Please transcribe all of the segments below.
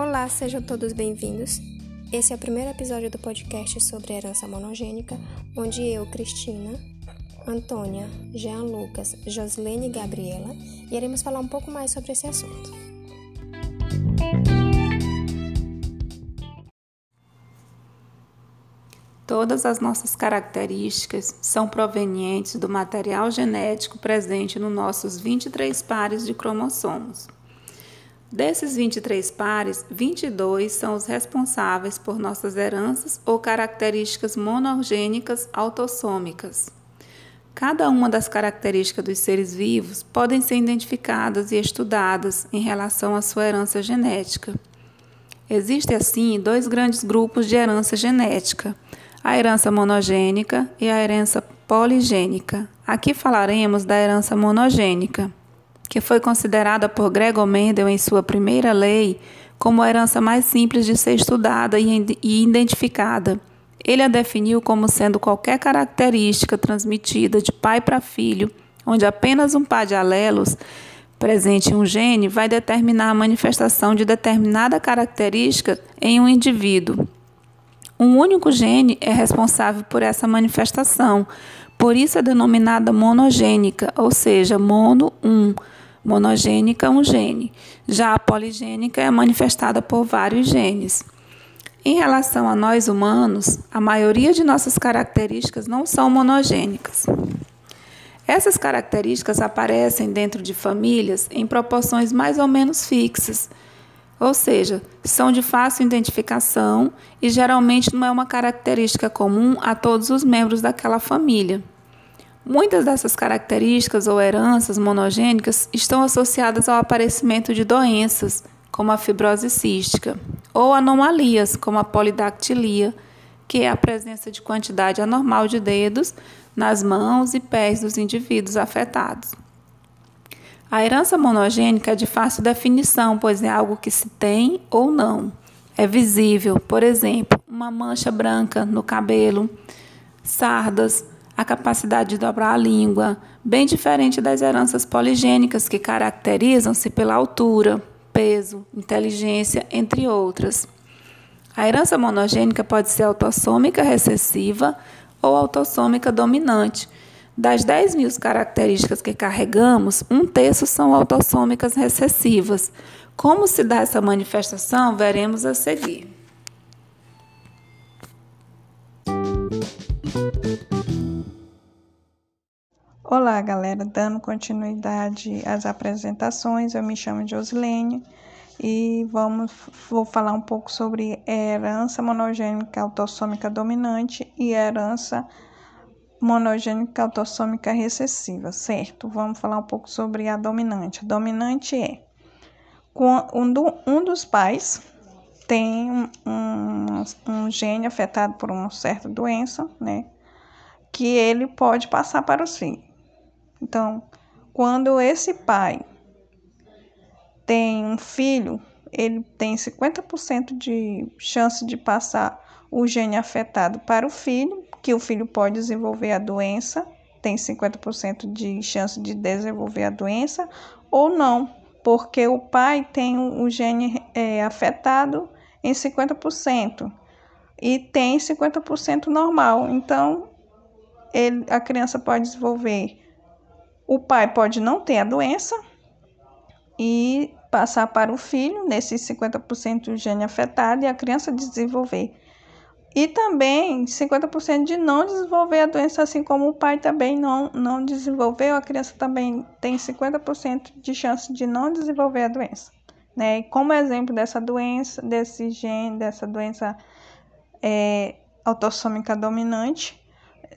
Olá, sejam todos bem-vindos. Esse é o primeiro episódio do podcast sobre herança monogênica, onde eu, Cristina, Antônia, Jean Lucas, Joslene e Gabriela iremos falar um pouco mais sobre esse assunto. Todas as nossas características são provenientes do material genético presente nos nossos 23 pares de cromossomos. Desses 23 pares, 22 são os responsáveis por nossas heranças ou características monogênicas autossômicas. Cada uma das características dos seres vivos podem ser identificadas e estudadas em relação à sua herança genética. Existem, assim, dois grandes grupos de herança genética a herança monogênica e a herança poligênica. Aqui falaremos da herança monogênica, que foi considerada por Gregor Mendel em sua primeira lei como a herança mais simples de ser estudada e identificada. Ele a definiu como sendo qualquer característica transmitida de pai para filho, onde apenas um par de alelos presente em um gene vai determinar a manifestação de determinada característica em um indivíduo. Um único gene é responsável por essa manifestação, por isso é denominada monogênica, ou seja, mono um, monogênica um gene. Já a poligênica é manifestada por vários genes. Em relação a nós humanos, a maioria de nossas características não são monogênicas. Essas características aparecem dentro de famílias em proporções mais ou menos fixas ou seja, são de fácil identificação e geralmente não é uma característica comum a todos os membros daquela família. Muitas dessas características ou heranças monogênicas estão associadas ao aparecimento de doenças, como a fibrose cística, ou anomalias, como a polidactilia, que é a presença de quantidade anormal de dedos nas mãos e pés dos indivíduos afetados. A herança monogênica é de fácil definição, pois é algo que se tem ou não. É visível, por exemplo, uma mancha branca no cabelo, sardas, a capacidade de dobrar a língua, bem diferente das heranças poligênicas que caracterizam-se pela altura, peso, inteligência, entre outras. A herança monogênica pode ser autossômica recessiva ou autossômica dominante das 10 mil características que carregamos, um terço são autossômicas recessivas. Como se dá essa manifestação, veremos a seguir. Olá, galera, dando continuidade às apresentações, eu me chamo Josilene e vamos vou falar um pouco sobre herança monogênica autossômica dominante e herança monogênica autossômica recessiva, certo? Vamos falar um pouco sobre a dominante. A dominante é um dos pais tem um, um, um gene afetado por uma certa doença, né? Que ele pode passar para os filhos. Então, quando esse pai tem um filho, ele tem 50% de chance de passar o gene afetado para o filho que o filho pode desenvolver a doença, tem 50% de chance de desenvolver a doença, ou não, porque o pai tem o gene é, afetado em 50% e tem 50% normal. Então, ele, a criança pode desenvolver. O pai pode não ter a doença e passar para o filho, nesses 50% do gene afetado, e a criança desenvolver e também 50% de não desenvolver a doença, assim como o pai também não, não desenvolveu, a criança também tem 50% de chance de não desenvolver a doença. Né? E como exemplo dessa doença, desse gene, dessa doença é, autossômica dominante,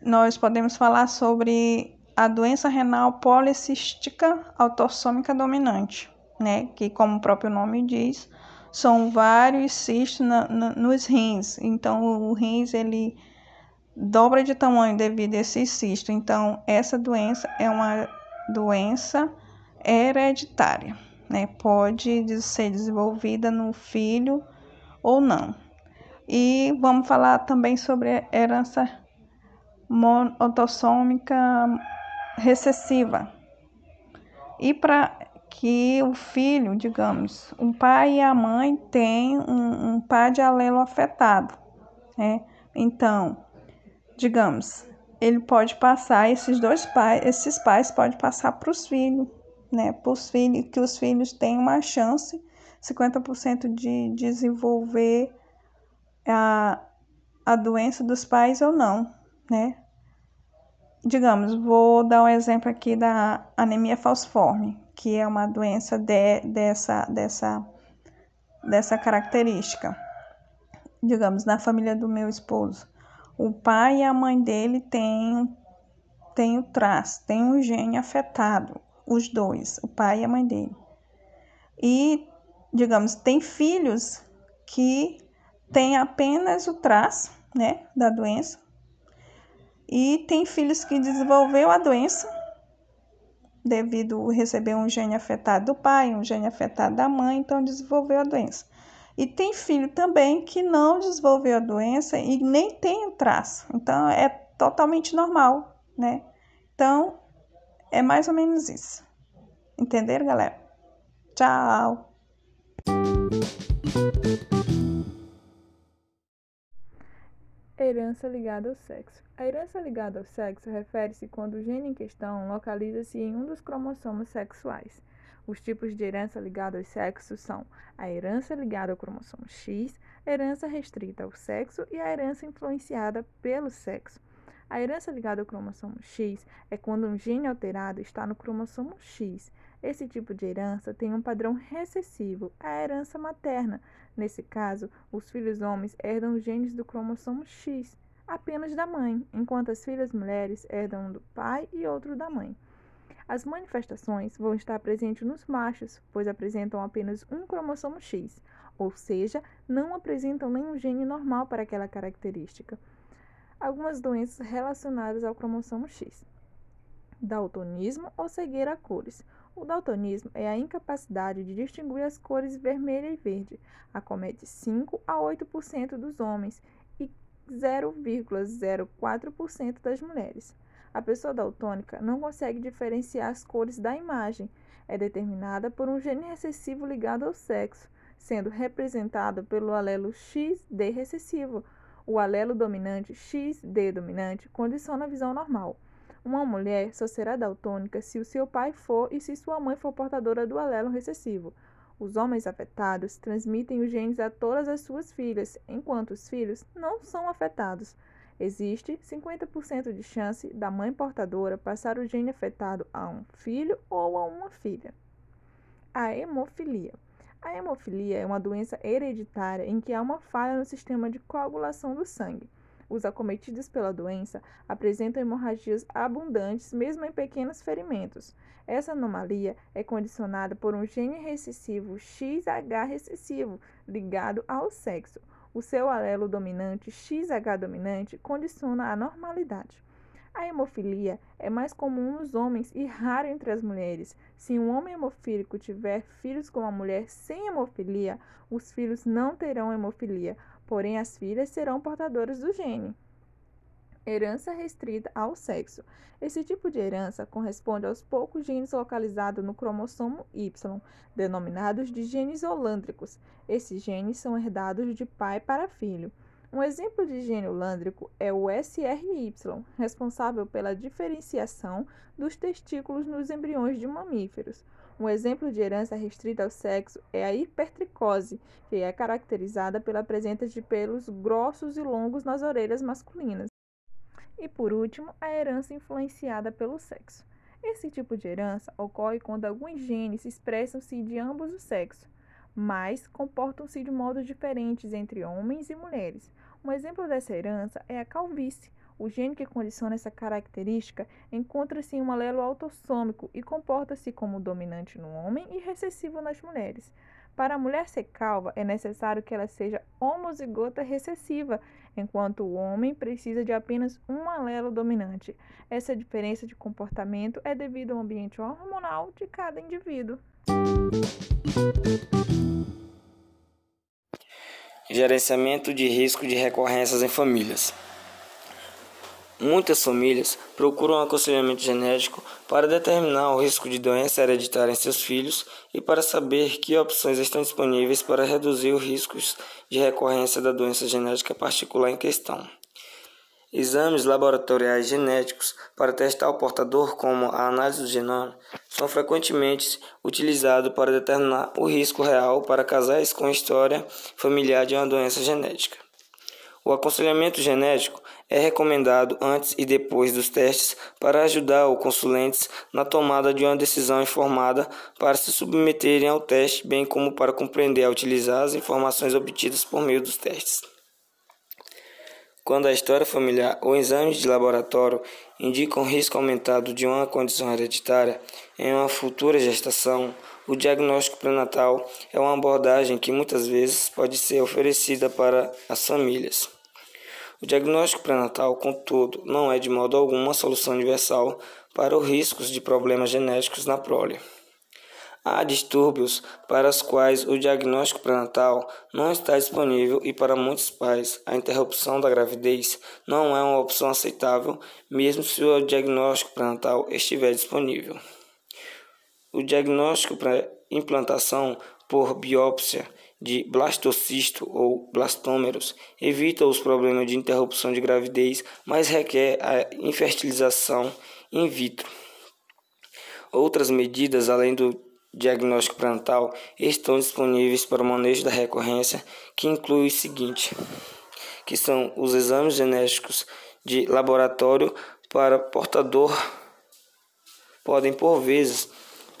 nós podemos falar sobre a doença renal policística autossômica dominante, né? que, como o próprio nome diz, são vários cistos na, na, nos rins. Então, o rins ele dobra de tamanho devido a esse cisto. Então, essa doença é uma doença hereditária, né? Pode ser desenvolvida no filho ou não. E vamos falar também sobre herança autossômica recessiva. E para que o filho, digamos, um pai e a mãe têm um, um par de alelo afetado, né? Então, digamos, ele pode passar esses dois pais, esses pais podem passar para os filhos, né? Para os filhos, que os filhos têm uma chance, 50% de desenvolver a, a doença dos pais ou não, né? Digamos, vou dar um exemplo aqui da anemia falciforme, que é uma doença de, dessa, dessa, dessa característica. Digamos, na família do meu esposo, o pai e a mãe dele têm, têm o traço, têm um gene afetado, os dois, o pai e a mãe dele. E, digamos, tem filhos que têm apenas o traço, né, da doença, e tem filhos que desenvolveu a doença devido a receber um gene afetado do pai, um gene afetado da mãe, então desenvolveu a doença. E tem filho também que não desenvolveu a doença e nem tem o traço. Então é totalmente normal, né? Então é mais ou menos isso. Entenderam, galera? Tchau! Herança ligada ao sexo. A herança ligada ao sexo refere-se quando o gene em questão localiza-se em um dos cromossomos sexuais. Os tipos de herança ligada aos sexos são a herança ligada ao cromossomo X, a herança restrita ao sexo e a herança influenciada pelo sexo. A herança ligada ao cromossomo X é quando um gene alterado está no cromossomo X. Esse tipo de herança tem um padrão recessivo, a herança materna. Nesse caso, os filhos homens herdam os genes do cromossomo X, apenas da mãe, enquanto as filhas mulheres herdam um do pai e outro da mãe. As manifestações vão estar presentes nos machos, pois apresentam apenas um cromossomo X, ou seja, não apresentam nenhum gene normal para aquela característica. Algumas doenças relacionadas ao cromossomo X. Daltonismo ou cegueira a cores. O daltonismo é a incapacidade de distinguir as cores vermelha e verde. Acomete 5 a 8% dos homens e 0,04% das mulheres. A pessoa daltônica não consegue diferenciar as cores da imagem. É determinada por um gene recessivo ligado ao sexo, sendo representado pelo alelo XD recessivo. O alelo dominante XD dominante condiciona a visão normal. Uma mulher só será daltônica se o seu pai for e se sua mãe for portadora do alelo recessivo. Os homens afetados transmitem os genes a todas as suas filhas, enquanto os filhos não são afetados. Existe 50% de chance da mãe portadora passar o gene afetado a um filho ou a uma filha. A hemofilia. A hemofilia é uma doença hereditária em que há uma falha no sistema de coagulação do sangue. Os acometidos pela doença apresentam hemorragias abundantes, mesmo em pequenos ferimentos. Essa anomalia é condicionada por um gene recessivo XH recessivo ligado ao sexo o seu alelo dominante XH dominante condiciona a normalidade. A hemofilia é mais comum nos homens e rara entre as mulheres. Se um homem hemofílico tiver filhos com uma mulher sem hemofilia, os filhos não terão hemofilia, porém as filhas serão portadoras do gene herança restrita ao sexo. Esse tipo de herança corresponde aos poucos genes localizados no cromossomo Y, denominados de genes holândricos. Esses genes são herdados de pai para filho. Um exemplo de gene holândrico é o SRY, responsável pela diferenciação dos testículos nos embriões de mamíferos. Um exemplo de herança restrita ao sexo é a hipertricose, que é caracterizada pela presença de pelos grossos e longos nas orelhas masculinas. E por último, a herança influenciada pelo sexo. Esse tipo de herança ocorre quando alguns genes expressam-se de ambos os sexos, mas comportam-se de modos diferentes entre homens e mulheres. Um exemplo dessa herança é a calvície. O gene que condiciona essa característica encontra-se em um alelo autossômico e comporta-se como dominante no homem e recessivo nas mulheres. Para a mulher ser calva, é necessário que ela seja homozigota recessiva, enquanto o homem precisa de apenas um alelo dominante. Essa diferença de comportamento é devido ao ambiente hormonal de cada indivíduo. Gerenciamento de risco de recorrências em famílias. Muitas famílias procuram aconselhamento genético para determinar o risco de doença hereditária em seus filhos e para saber que opções estão disponíveis para reduzir os riscos de recorrência da doença genética particular em questão. Exames laboratoriais genéticos para testar o portador, como a análise do genoma, são frequentemente utilizados para determinar o risco real para casais com história familiar de uma doença genética. O aconselhamento genético é recomendado antes e depois dos testes para ajudar os consulentes na tomada de uma decisão informada para se submeterem ao teste, bem como para compreender e utilizar as informações obtidas por meio dos testes. Quando a história familiar ou exames de laboratório indicam risco aumentado de uma condição hereditária em uma futura gestação, o diagnóstico pré-natal é uma abordagem que muitas vezes pode ser oferecida para as famílias. O diagnóstico pré-natal, contudo, não é de modo algum uma solução universal para os riscos de problemas genéticos na prole. Há distúrbios para os quais o diagnóstico pré-natal não está disponível e para muitos pais a interrupção da gravidez não é uma opção aceitável, mesmo se o diagnóstico pré-natal estiver disponível. O diagnóstico pré-implantação por biópsia de blastocisto ou blastômeros evita os problemas de interrupção de gravidez, mas requer a infertilização in vitro. Outras medidas, além do diagnóstico pré-natal, estão disponíveis para o manejo da recorrência, que inclui o seguinte, que são os exames genéticos de laboratório para portador podem por vezes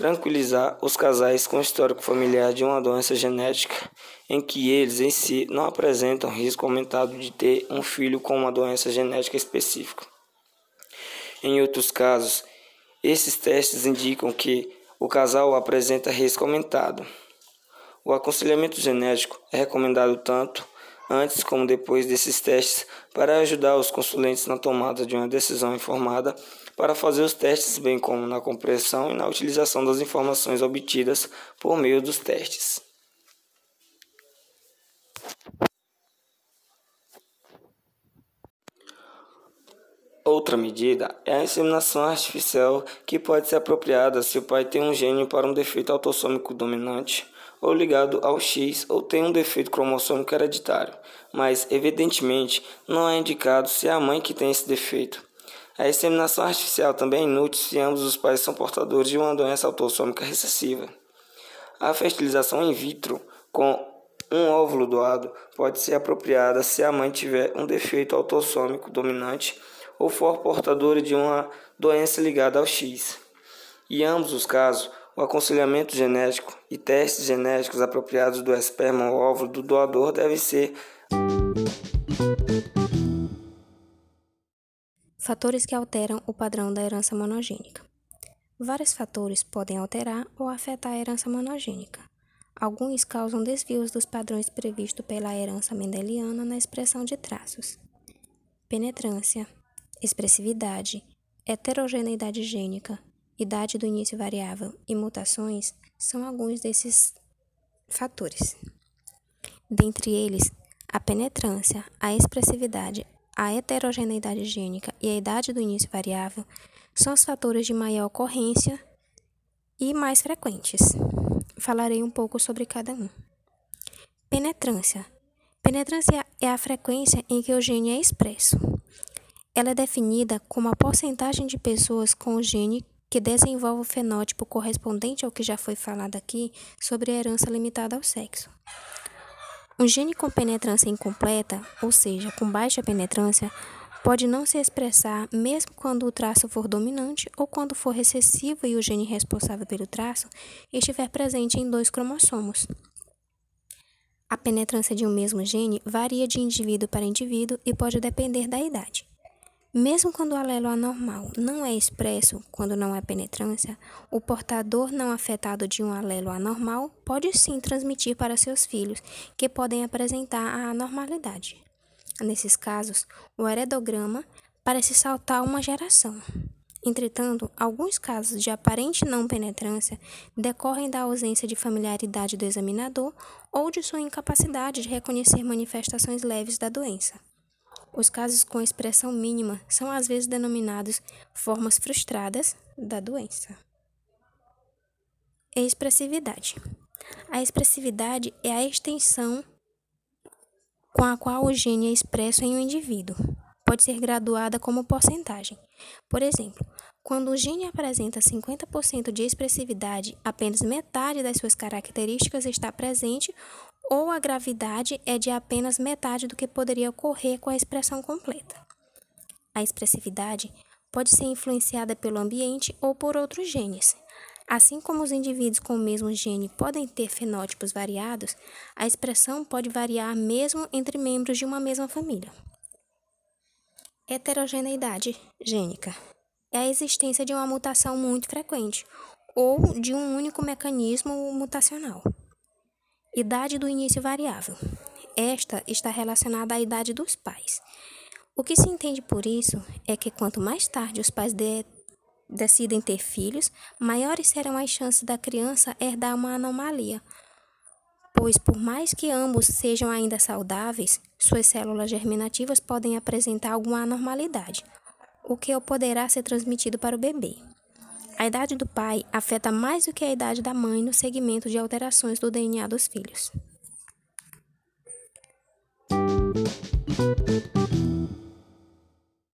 tranquilizar os casais com histórico familiar de uma doença genética em que eles em si não apresentam risco aumentado de ter um filho com uma doença genética específica. Em outros casos, esses testes indicam que o casal apresenta risco aumentado. O aconselhamento genético é recomendado tanto antes como depois desses testes para ajudar os consulentes na tomada de uma decisão informada para fazer os testes, bem como na compreensão e na utilização das informações obtidas por meio dos testes. Outra medida é a inseminação artificial, que pode ser apropriada se o pai tem um gene para um defeito autossômico dominante ou ligado ao X ou tem um defeito cromossômico hereditário, mas evidentemente não é indicado se é a mãe que tem esse defeito. A inseminação artificial também é inútil se ambos os pais são portadores de uma doença autossômica recessiva. A fertilização in vitro com um óvulo doado pode ser apropriada se a mãe tiver um defeito autossômico dominante ou for portadora de uma doença ligada ao X. Em ambos os casos, o aconselhamento genético e testes genéticos apropriados do esperma ou óvulo do doador devem ser Fatores que alteram o padrão da herança monogênica. Vários fatores podem alterar ou afetar a herança monogênica. Alguns causam desvios dos padrões previstos pela herança mendeliana na expressão de traços. Penetrância, expressividade, heterogeneidade gênica, idade do início variável e mutações são alguns desses fatores. Dentre eles, a penetrância, a expressividade, a heterogeneidade gênica e a idade do início variável são os fatores de maior ocorrência e mais frequentes. Falarei um pouco sobre cada um. Penetrância. Penetrância é a frequência em que o gene é expresso. Ela é definida como a porcentagem de pessoas com o gene que desenvolve o fenótipo correspondente ao que já foi falado aqui sobre a herança limitada ao sexo. Um gene com penetrância incompleta, ou seja, com baixa penetrância, pode não se expressar mesmo quando o traço for dominante ou quando for recessivo e o gene responsável pelo traço estiver presente em dois cromossomos. A penetrância de um mesmo gene varia de indivíduo para indivíduo e pode depender da idade. Mesmo quando o alelo anormal não é expresso quando não há penetrância, o portador não afetado de um alelo anormal pode sim transmitir para seus filhos, que podem apresentar a anormalidade. Nesses casos, o heredograma parece saltar uma geração. Entretanto, alguns casos de aparente não penetrância decorrem da ausência de familiaridade do examinador ou de sua incapacidade de reconhecer manifestações leves da doença. Os casos com expressão mínima são às vezes denominados formas frustradas da doença. Expressividade. A expressividade é a extensão com a qual o gene é expresso em um indivíduo. Pode ser graduada como porcentagem. Por exemplo, quando o gene apresenta 50% de expressividade, apenas metade das suas características está presente ou a gravidade é de apenas metade do que poderia ocorrer com a expressão completa. A expressividade pode ser influenciada pelo ambiente ou por outros genes. Assim como os indivíduos com o mesmo gene podem ter fenótipos variados, a expressão pode variar mesmo entre membros de uma mesma família. Heterogeneidade gênica é a existência de uma mutação muito frequente ou de um único mecanismo mutacional. Idade do início variável. Esta está relacionada à idade dos pais. O que se entende por isso é que quanto mais tarde os pais de decidem ter filhos, maiores serão as chances da criança herdar uma anomalia, pois, por mais que ambos sejam ainda saudáveis, suas células germinativas podem apresentar alguma anormalidade, o que poderá ser transmitido para o bebê. A idade do pai afeta mais do que a idade da mãe no segmento de alterações do DNA dos filhos.